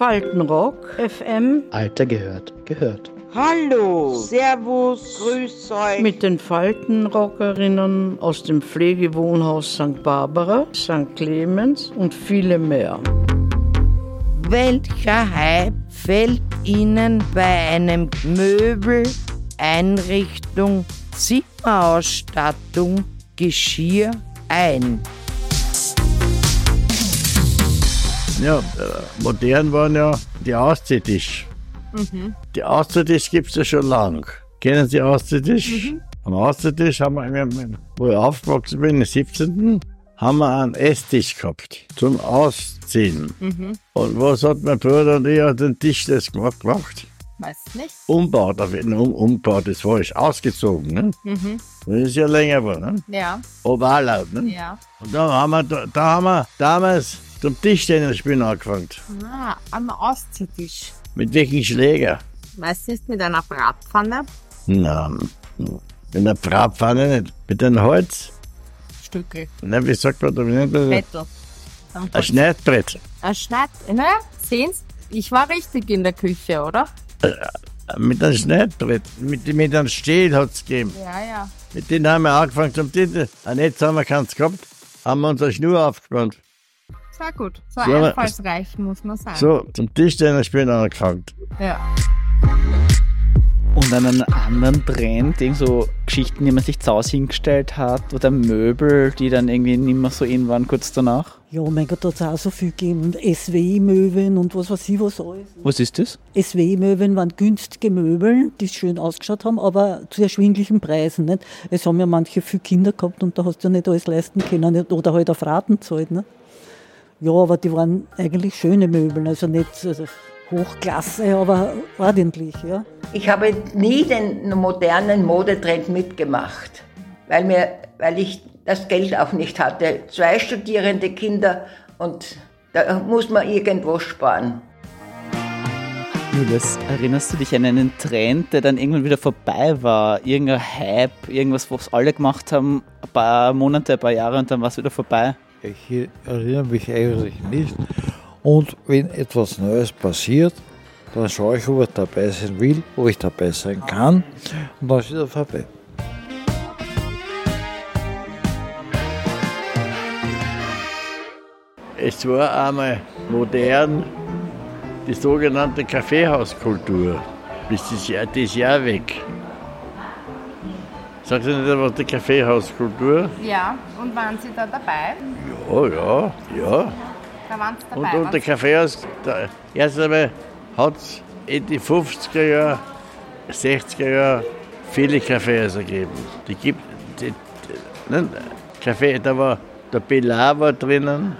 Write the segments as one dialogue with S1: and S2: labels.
S1: Faltenrock, FM,
S2: Alter gehört, gehört.
S3: Hallo, Servus, Grüß euch.
S1: mit den Faltenrockerinnen aus dem Pflegewohnhaus St. Barbara, St. Clemens und viele mehr.
S3: Welcher Hype fällt Ihnen bei einem Möbel, Einrichtung, Zimmerausstattung, Geschirr ein?
S4: Ja, äh, modern waren ja die Ausziehtisch. Die Ausziehtisch gibt es ja schon lang. Kennen Sie Ausziehtisch? Am Ausziehtisch haben wir, wo ich aufgewachsen bin, im 17. haben wir einen Esstisch gehabt zum Ausziehen. Und was hat mein Bruder und ich an den Tisch das gemacht? gemacht?
S5: Weiß nicht.
S4: Umbaut, auf jeden um, umbaut ist falsch, ausgezogen. Ne? Das ist ja länger geworden, ne?
S5: Ja,
S4: Oval, ne?
S5: ja.
S4: Und da haben wir, da haben wir damals zum Tischtennis spielen angefangen.
S5: Ah, am Ausziehtisch.
S4: Mit welchen Schläger?
S5: Meistens mit einer Bratpfanne.
S4: Na, mit einer Bratpfanne nicht. Mit einem Holz.
S5: Stücke.
S4: Na, wie sagt man da? Wie nennt man das?
S5: Bettel.
S4: Ein Schneidbrett.
S5: Ein Schneid. Naja, sehen's? Ich war richtig in der Küche, oder?
S4: Mit einem Schneidbrett. Mit, mit einem Stiel hat es gegeben.
S5: Ja, ja.
S4: Mit denen haben wir angefangen zum Titel. Und jetzt haben wir keins gehabt. Haben wir unsere Schnur aufgespannt.
S5: Sehr gut. So
S4: So,
S5: einfallsreich muss man sein.
S4: So, zum Tischtennis spielen angefangen.
S5: Ja.
S2: Und einen anderen Trend, irgend so Geschichten, die man sich zu Hause hingestellt hat oder Möbel, die dann irgendwie nicht mehr so in waren kurz danach.
S6: Ja, mein Gott, da hat es auch so viel gegeben. SW-Möwen und was weiß ich was alles.
S2: Was ist das?
S6: SW-Möwen waren günstige Möbel, die schön ausgeschaut haben, aber zu erschwinglichen Preisen. Nicht? Es haben ja manche viel Kinder gehabt und da hast du ja nicht alles leisten können oder halt auf Raten zahlt. Nicht? Ja, aber die waren eigentlich schöne Möbel, also nicht also Hochklasse, aber ordentlich. Ja.
S7: Ich habe nie den modernen Modetrend mitgemacht, weil, mir, weil ich das Geld auch nicht hatte. Zwei studierende Kinder und da muss man irgendwo sparen.
S2: Julius, erinnerst du dich an einen Trend, der dann irgendwann wieder vorbei war? Irgendein Hype, irgendwas, was alle gemacht haben, ein paar Monate, ein paar Jahre und dann war es wieder vorbei?
S8: Ich erinnere mich eigentlich nicht. Und wenn etwas Neues passiert, dann schaue ich, ob ich dabei sein will, ob ich dabei sein kann. Und dann ist wieder vorbei.
S4: Es war einmal modern die sogenannte Kaffeehauskultur. Bis das Jahr, das Jahr weg. Sagst du nicht was die Kaffeehauskultur?
S5: Ja, und waren Sie da dabei?
S4: Ja, ja, ja.
S5: Da waren Sie dabei.
S4: Und, und der? Kaffeehaus, da, erst einmal hat es in die 50er Jahre, 60er Jahre viele Kaffeehäuser gegeben. Die gibt, die, die, Kaffee, da war der Pilar war drinnen,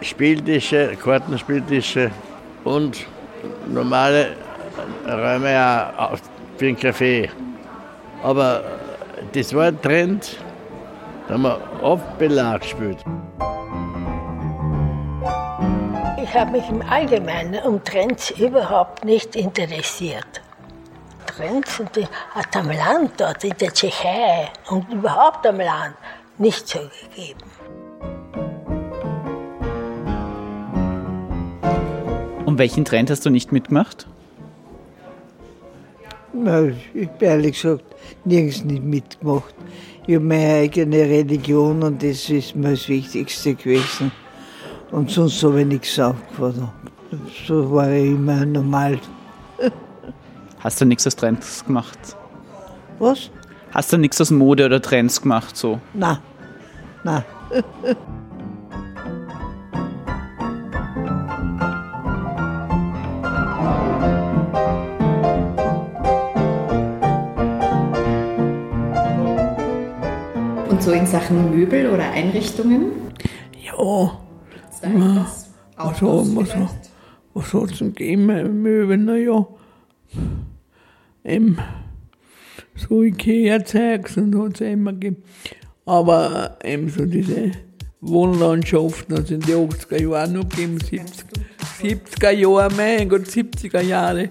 S4: Spieltische, Kartenspieltische und normale Räume auch für den Kaffee. Aber das war ein Trend, da haben wir oft Belag gespielt.
S9: Ich habe mich im Allgemeinen um Trends überhaupt nicht interessiert. Trends sind die- hat am Land dort in der Tschechei und überhaupt am Land nicht so gegeben.
S2: Und welchen Trend hast du nicht mitgemacht?
S10: Ich habe ehrlich gesagt nirgends nicht mitgemacht. Ich habe meine eigene Religion und das ist mir das Wichtigste gewesen. Und sonst habe ich nichts aufgefordert. So war ich immer normal.
S2: Hast du nichts aus Trends gemacht?
S10: Was?
S2: Hast du nichts aus Mode oder Trends gemacht so?
S10: Na, na.
S11: so in Sachen Möbel oder Einrichtungen?
S10: Ja,
S11: etwas
S10: was wir so? Was hat es denn gegeben Möbel? Naja, eben so Ikea-Zeugs und hat es immer gegeben. Aber eben so diese Wohnlandschaften hat es in den 80er Jahren noch gegeben, 70, 70er Jahre, mein Gott, 70er Jahre,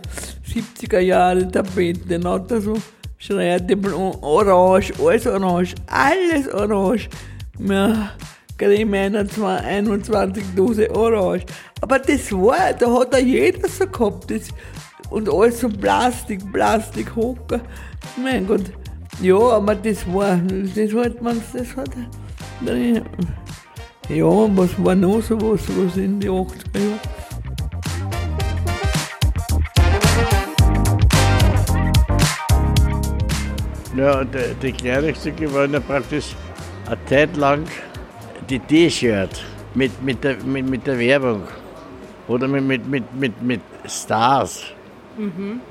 S10: 70er Jahre Tapeten, hat er so Schreite, orange, alles orange, alles orange. Wir Creme 21, 21 Dose Orange. Aber das war, da hat ja jeder so gehabt. Das, und alles so Plastik, Plastik, Hocker. Mein Gott. Ja, aber das war, das hat man, das hat, ja, was war noch so was, was in die 80er Jahren?
S4: Ja, die, die Kleidungsstücke waren ja praktisch eine Zeit lang die T-Shirt mit, mit, der, mit, mit der Werbung oder mit, mit, mit, mit, mit Stars.
S5: Mhm.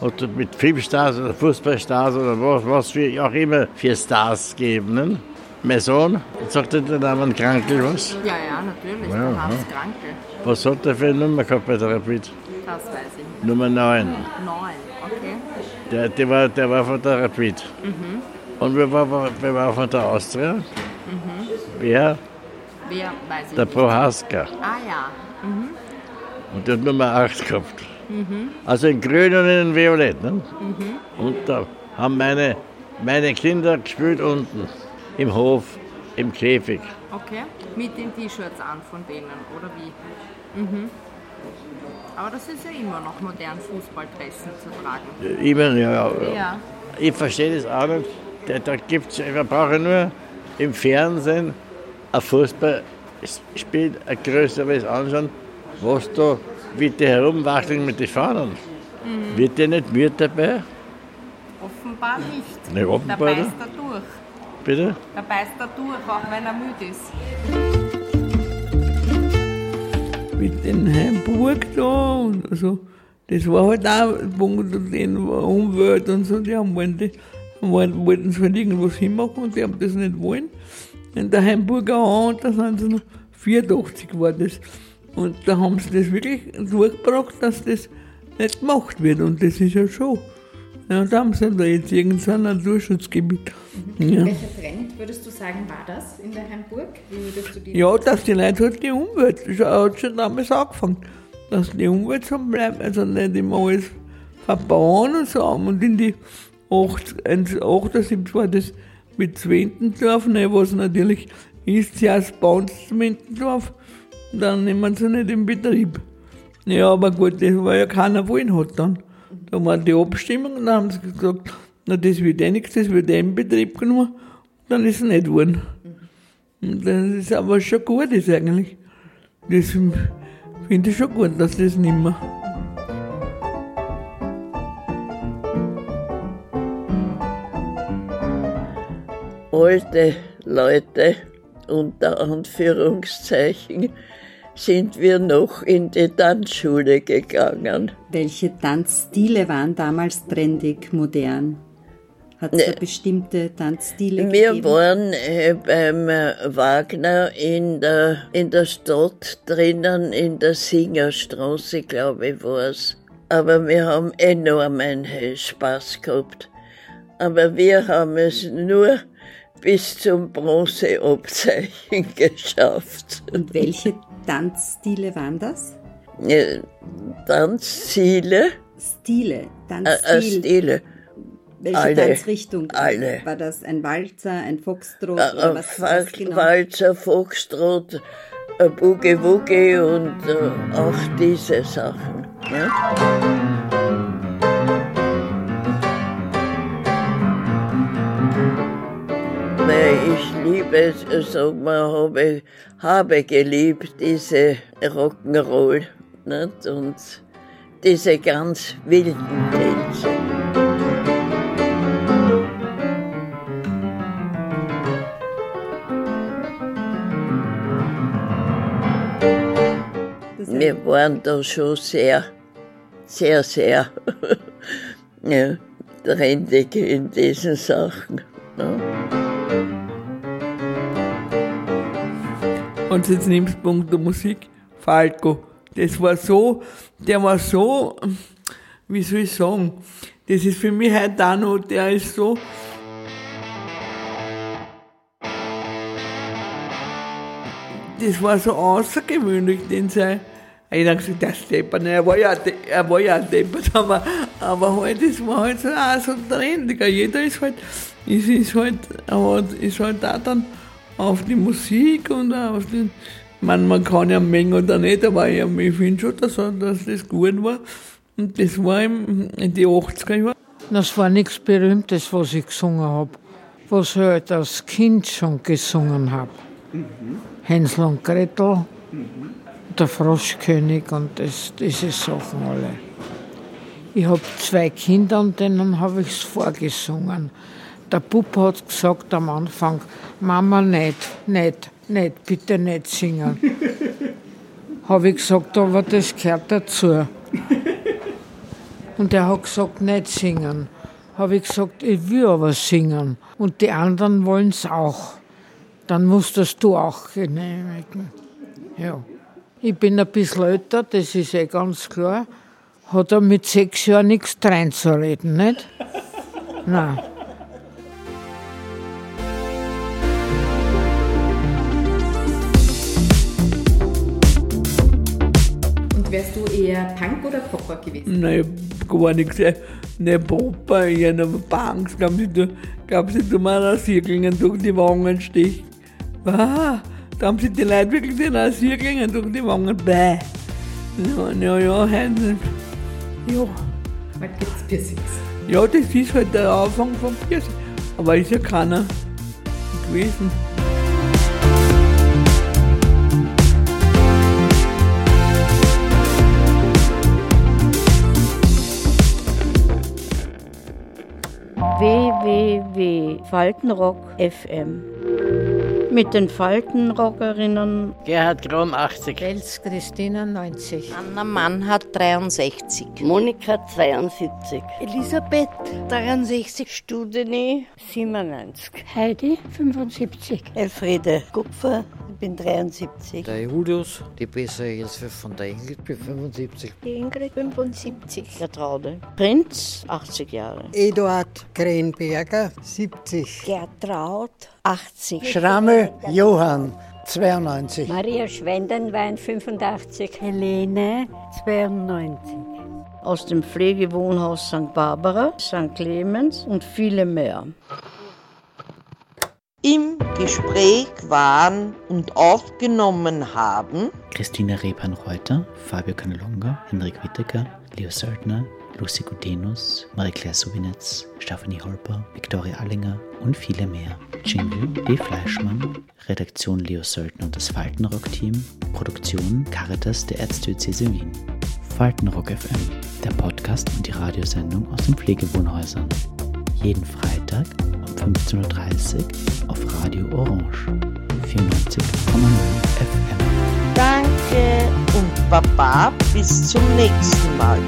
S4: Oder mit Filmstars oder Fußballstars oder was, was für, auch immer für Stars geben. Ne? Mein Sohn, sagt der Name Krankel was?
S5: Ja, ja, natürlich.
S4: Ja,
S5: der Hans
S4: ja.
S5: Krankel.
S4: Was hat er für eine Nummer gehabt bei der Rapid?
S5: Das weiß ich nicht.
S4: Nummer 9.
S5: Neun, okay.
S4: Der, der, war, der war von der Rapid.
S5: Mhm.
S4: Und wer war, wer war von der Austria?
S5: Mhm.
S4: Wer?
S5: Wer weiß ich
S4: Der
S5: nicht.
S4: Prohaska.
S5: Ah ja. Mhm.
S4: Und der hat Nummer 8 gehabt.
S5: Mhm.
S4: Also in grün und in violett. Ne?
S5: Mhm.
S4: Und da haben meine, meine Kinder gespielt unten. Im Hof, im Käfig.
S5: Okay. Mit den T-Shirts an von denen, oder wie? Mhm. Aber das ist ja immer noch modern, Fußballdressen zu tragen.
S4: Immer, ja, ja.
S5: Ja.
S4: Ich verstehe das auch nicht. Da, da gibt's, wir brauchen nur im Fernsehen ein Fußballspiel, ein größeres anschauen, was da, wie die herumwachteln mit den Fahnen.
S5: Mhm.
S4: Wird dir nicht müde dabei?
S5: Offenbar nicht.
S4: Nee, offenbar
S5: da beißt
S4: nicht.
S5: er durch.
S4: Bitte?
S5: Da beißt er durch, auch wenn er müde ist.
S10: Mit den Hamburg da und so. Das war halt auch ein Punkt, den Umwelt und so, die haben wollen, die wollen, wollten sie halt irgendwas hinmachen und die haben das nicht wollen. In der Hamburger Hand, da sind sie noch 84 war das. Und da haben sie das wirklich durchgebracht, dass das nicht gemacht wird und das ist ja schon. Ja, und da haben sie da jetzt irgendein Naturschutzgebiet. Ja.
S11: Welcher Trend würdest du sagen, war das in der Hamburg?
S10: Ja, dass die Leute halt die Umwelt, das hat schon damals angefangen, dass die Umwelt so bleibt, also nicht immer alles verbauen und so. Und in die 8, 78 war das mit Zwentendorf, ne, was natürlich ist, zuerst bauen sie Zwentendorf, dann nehmen sie nicht in Betrieb. Ja, aber gut, das war ja keiner wollen hat dann. Da war die Abstimmung und dann haben sie gesagt, na, das wird eh nichts, das wird eh in Betrieb genommen. Dann ist es nicht geworden. Und das ist aber schon gut ist eigentlich. Das finde ich schon gut, dass das nicht mehr.
S12: alte Leute unter Anführungszeichen sind wir noch in die Tanzschule gegangen.
S13: Welche Tanzstile waren damals trendig, modern? Hat es da bestimmte Tanzstile
S12: Wir
S13: gegeben?
S12: waren äh, beim äh, Wagner in der, in der Stadt drinnen, in der Singerstraße, glaube ich, war es. Aber wir haben enormen Spaß gehabt. Aber wir haben es nur bis zum Bronzeabzeichen geschafft.
S13: Und welche Tanzstile waren das?
S12: Äh, Tanzziele?
S13: Stile,
S12: Äh, äh, Stile.
S13: Welche
S12: alle,
S13: Tanzrichtung?
S12: alle.
S13: War das ein Walzer, ein Foxtrot
S12: Äh,
S13: oder was, was genau?
S12: Walzer, Foxtrot, Boogie Woogie und äh, auch diese Sachen. Ne? Ich liebe, sag mal, habe, habe geliebt diese Rock'n'Roll nicht? und diese ganz wilden Tänze. Wir waren da schon sehr, sehr, sehr ja, trendig in diesen Sachen. Ne?
S10: Und jetzt nimmst du Punkt der Musik, Falco. Das war so, der war so, wie soll ich sagen, das ist für mich heute auch noch, der ist so, das war so außergewöhnlich, den sei. Einer hat gesagt, der Steppert, er war ja, er war ja ein Deppert, aber, aber halt, das war halt so, auch so trendiger. Jeder ist halt, ist, ist halt, aber ist halt auch dann auf die Musik und auf den. Man, man kann ja mengen oder nicht, aber ich, ich finde schon, dass, dass das gut war. Und das war in die 80er Jahren.
S14: Das war nichts Berühmtes, was ich gesungen habe. Was ich halt als Kind schon gesungen habe. Mhm. Hänsel und Gretel, mhm. der Froschkönig und das, diese Sachen alle. Ich habe zwei Kinder und denen habe ich es vorgesungen. Der Bub hat gesagt am Anfang, Mama, nicht, nicht, nicht, bitte nicht singen. habe ich gesagt, aber das gehört dazu. Und er hat gesagt, nicht singen. Habe ich gesagt, ich will aber singen. Und die anderen wollen es auch. Dann musst das du auch genehmigen. Ja. Ich bin ein bisschen älter, das ist eh ganz klar. Hat er mit sechs Jahren nichts reinzureden, nicht? Nein.
S11: Wärst du eher Punk oder Popper gewesen?
S10: Nein, gar nichts. Nein, Popper, eher nur Punks. Glauben Sie, du mal Rasierklingen durch die Wangen stich. Ah, da haben sie die Leute wirklich die Rasierklingen durch die Wangen. Bäh. Ja, ja, ja, heute. Ja.
S11: Heute gibt's Piercings.
S10: Ja, das ist halt der Anfang vom Piercing. Aber ist ja keiner gewesen.
S1: www.faltenrock FM. Mit den Faltenrockerinnen
S4: Gerhard Kron 80,
S14: Els Christina 90,
S15: Anna Mannhardt 63,
S4: Monika 72,
S15: Elisabeth 63, Studeni 97,
S14: Heidi 75,
S4: Elfriede Kupfer bin 73.
S8: Der Julius, die bessere Hilfe von der Ingrid, bin 75.
S9: Die Ingrid 75.
S1: Der Traude. Prinz, 80 Jahre.
S16: Eduard Krenberger, 70.
S17: Gertraud, 80.
S16: Schrammel Johann, 92.
S18: Maria Schwendenwein, 85.
S19: Helene, 92.
S1: Aus dem Pflegewohnhaus St. Barbara, St. Clemens und viele mehr.
S15: Im Gespräch waren und aufgenommen haben
S6: Christina Repan-Reuter, Fabio Canelonga, Henrik Wittecker, Leo Söldner, Lucy Gudenus, Marie-Claire Subinetz, Stephanie Holper, Viktoria Allinger und viele mehr. Jingle D. Fleischmann, Redaktion Leo Söldner und das Faltenrock-Team, Produktion Caritas der Erzdiözese Wien. Faltenrock FM, der Podcast und die Radiosendung aus den Pflegewohnhäusern. Jeden Freitag 15.30 Uhr auf Radio Orange 94,0 FM.
S15: Danke und Baba, bis zum nächsten Mal.